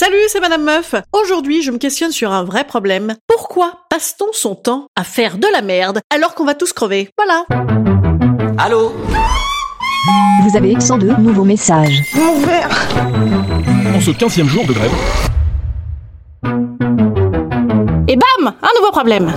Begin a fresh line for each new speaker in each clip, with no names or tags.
Salut, c'est Madame Meuf. Aujourd'hui, je me questionne sur un vrai problème. Pourquoi passe-t-on son temps à faire de la merde alors qu'on va tous crever? Voilà.
Allô?
Vous avez 102 nouveaux messages.
En ce 15 jour de grève.
Et bam Un nouveau problème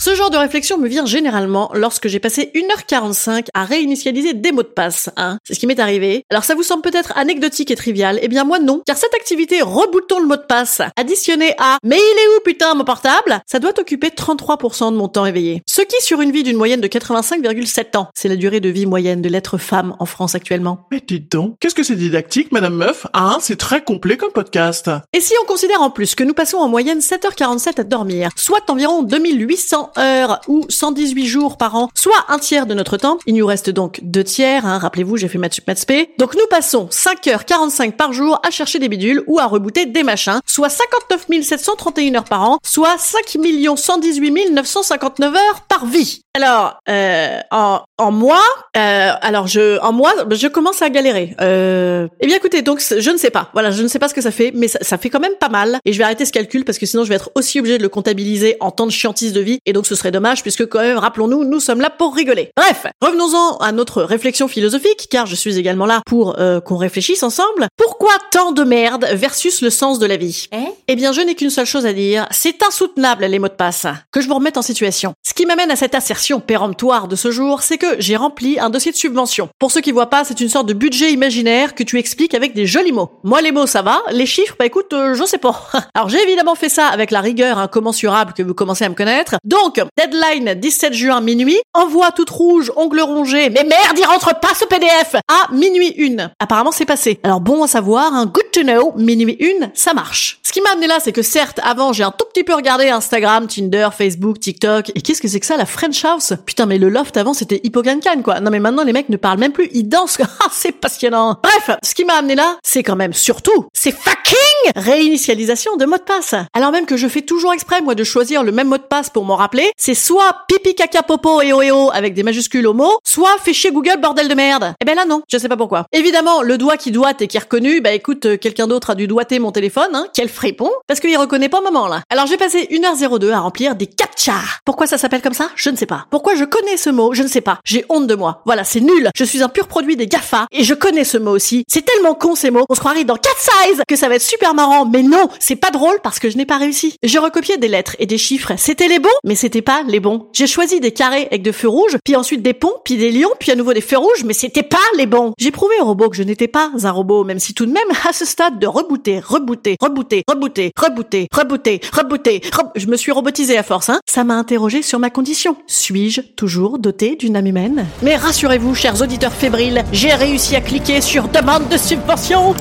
ce genre de réflexion me vient généralement lorsque j'ai passé 1h45 à réinitialiser des mots de passe, hein. C'est ce qui m'est arrivé. Alors ça vous semble peut-être anecdotique et trivial, eh bien moi non, car cette activité reboutons le mot de passe, additionné à mais il est où putain mon portable, ça doit occuper 33% de mon temps éveillé. Ce qui sur une vie d'une moyenne de 85,7 ans, c'est la durée de vie moyenne de l'être femme en France actuellement.
Mais dis donc, qu'est-ce que c'est didactique, Madame Meuf? Hein, c'est très complet comme podcast.
Et si on considère en plus que nous passons en moyenne 7h47 à dormir, soit environ 2800 heures ou 118 jours par an, soit un tiers de notre temps. Il nous reste donc deux tiers, hein, rappelez-vous, j'ai fait maths sup Donc nous passons 5h45 par jour à chercher des bidules ou à rebooter des machins, soit 59 731 heures par an, soit 5 118 959 heures par vie. Alors, euh, en, en mois, euh, alors je, en mois, je commence à galérer. Euh, eh bien, écoutez, donc je ne sais pas. Voilà, je ne sais pas ce que ça fait, mais ça, ça, fait quand même pas mal. Et je vais arrêter ce calcul parce que sinon, je vais être aussi obligé de le comptabiliser en temps de chiantise de vie. Et donc, ce serait dommage puisque quand même, rappelons-nous, nous sommes là pour rigoler. Bref, revenons-en à notre réflexion philosophique, car je suis également là pour euh, qu'on réfléchisse ensemble. Pourquoi tant de merde versus le sens de la vie?
Eh?
Eh bien, je n'ai qu'une seule chose à dire. C'est insoutenable les mots de passe. Que je vous remette en situation. Ce qui m'amène à cette assertion péremptoire de ce jour, c'est que j'ai rempli un dossier de subvention. Pour ceux qui voient pas, c'est une sorte de budget imaginaire que tu expliques avec des jolis mots. Moi, les mots, ça va. Les chiffres, bah écoute, euh, je sais pas. Alors, j'ai évidemment fait ça avec la rigueur incommensurable que vous commencez à me connaître. Donc, deadline 17 juin minuit, envoi toute rouge, ongles rongés. Mais merde, il rentre pas ce PDF à minuit une. Apparemment, c'est passé. Alors bon à savoir, un good to know, minuit une, ça marche. Ce qui m'a amené là, c'est que certes, avant, j'ai un tout petit peu regardé Instagram, Tinder, Facebook, TikTok. Et qu'est-ce que c'est que ça, la French House? Putain, mais le loft avant, c'était Hippocancan, quoi. Non, mais maintenant, les mecs ne parlent même plus, ils dansent. Ah, c'est passionnant. Bref, ce qui m'a amené là, c'est quand même surtout, c'est fucking réinitialisation de mot de passe. Alors même que je fais toujours exprès, moi, de choisir le même mot de passe pour m'en rappeler, c'est soit pipi caca popo et o avec des majuscules au mot, soit chier Google bordel de merde. Eh ben là, non, je sais pas pourquoi. Évidemment, le doigt qui doite et qui est reconnu, bah écoute, euh, quelqu'un d'autre a dû doiter mon téléphone, hein, quel fripon, parce qu'il reconnaît pas moment là. Alors j'ai passé 1h02 à remplir des captcha. Pourquoi ça s'appelle comme ça? Je ne sais pas. Pourquoi je connais ce mot? Je ne sais pas. J'ai honte de moi. Voilà, c'est nul. Je suis un pur produit des GAFA et je connais ce mot aussi. C'est tellement con ces mots. On se croirait dans 4 size que ça va être super marrant. Mais non, c'est pas drôle parce que je n'ai pas réussi. J'ai recopié des lettres et des chiffres. C'était les bons, mais c'était pas les bons. J'ai choisi des carrés avec de feux rouges, puis ensuite des ponts, puis des lions, puis à nouveau des feux rouges, mais c'était pas les bons. J'ai prouvé au robot que je n'étais pas un robot, même si tout de même, à ce stade de rebooter, rebooter, rebooter, rebooter, rebooter, rebooter, rebooter, je me suis robotisé à force, hein. Ça m'a interrogé sur ma condition. Suis-je toujours doté d'une âme humaine? Mais rassurez-vous, chers auditeurs fébriles, j'ai réussi à cliquer sur demande de subvention.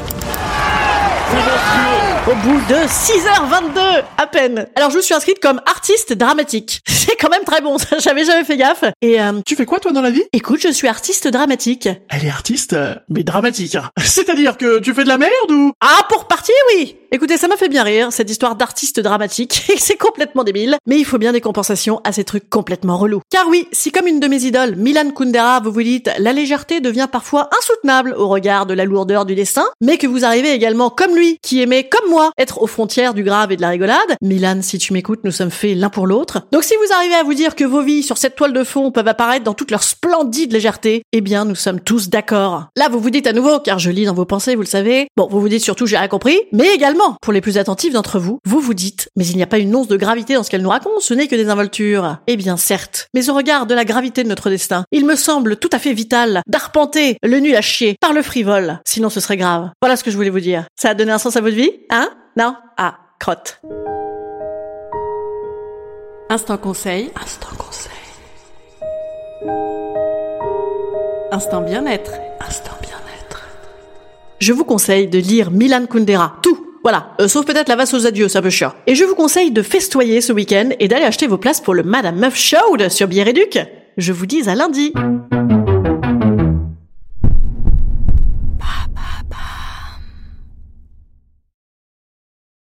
Au bout de 6h22 à peine. Alors je me suis inscrite comme artiste dramatique. C'est quand même très bon, ça j'avais jamais fait gaffe. Et euh,
Tu fais quoi toi dans la vie?
écoute, je suis artiste dramatique.
Elle est artiste, euh, mais dramatique. C'est-à-dire que tu fais de la merde ou?
Ah, pour partir, oui Écoutez, ça m'a fait bien rire, cette histoire d'artiste dramatique, et c'est complètement débile, mais il faut bien des compensations à ces trucs complètement relous. Car oui, si comme une de mes idoles, Milan Kundera, vous vous dites, la légèreté devient parfois insoutenable au regard de la lourdeur du dessin, mais que vous arrivez également comme lui, qui aimait, comme moi, être aux frontières du grave et de la rigolade, Milan, si tu m'écoutes, nous sommes faits l'un pour l'autre. Donc si vous arrivez à vous dire que vos vies sur cette toile de fond peuvent apparaître dans toute leur splendide légèreté, eh bien nous sommes tous d'accord. Là, vous vous dites à nouveau, car je lis dans vos pensées, vous le savez, bon, vous vous dites surtout j'ai rien compris, mais également, pour les plus attentifs d'entre vous, vous vous dites, mais il n'y a pas une once de gravité dans ce qu'elle nous raconte, ce n'est que des involtures. Eh bien certes, mais au regard de la gravité de notre destin, il me semble tout à fait vital d'arpenter le nul à chier par le frivole, sinon ce serait grave. Voilà ce que je voulais vous dire. Ça a donné un sens à votre vie Hein? Non? Ah, crotte. Instant conseil. Instant conseil. Instant bien-être. Instant bien-être. Je vous conseille de lire Milan Kundera. Tout. Voilà. Euh, sauf peut-être la vase aux adieux, c'est un peu. Et je vous conseille de festoyer ce week-end et d'aller acheter vos places pour le Madame Meuf Show sur Bière Duc. Je vous dis à lundi.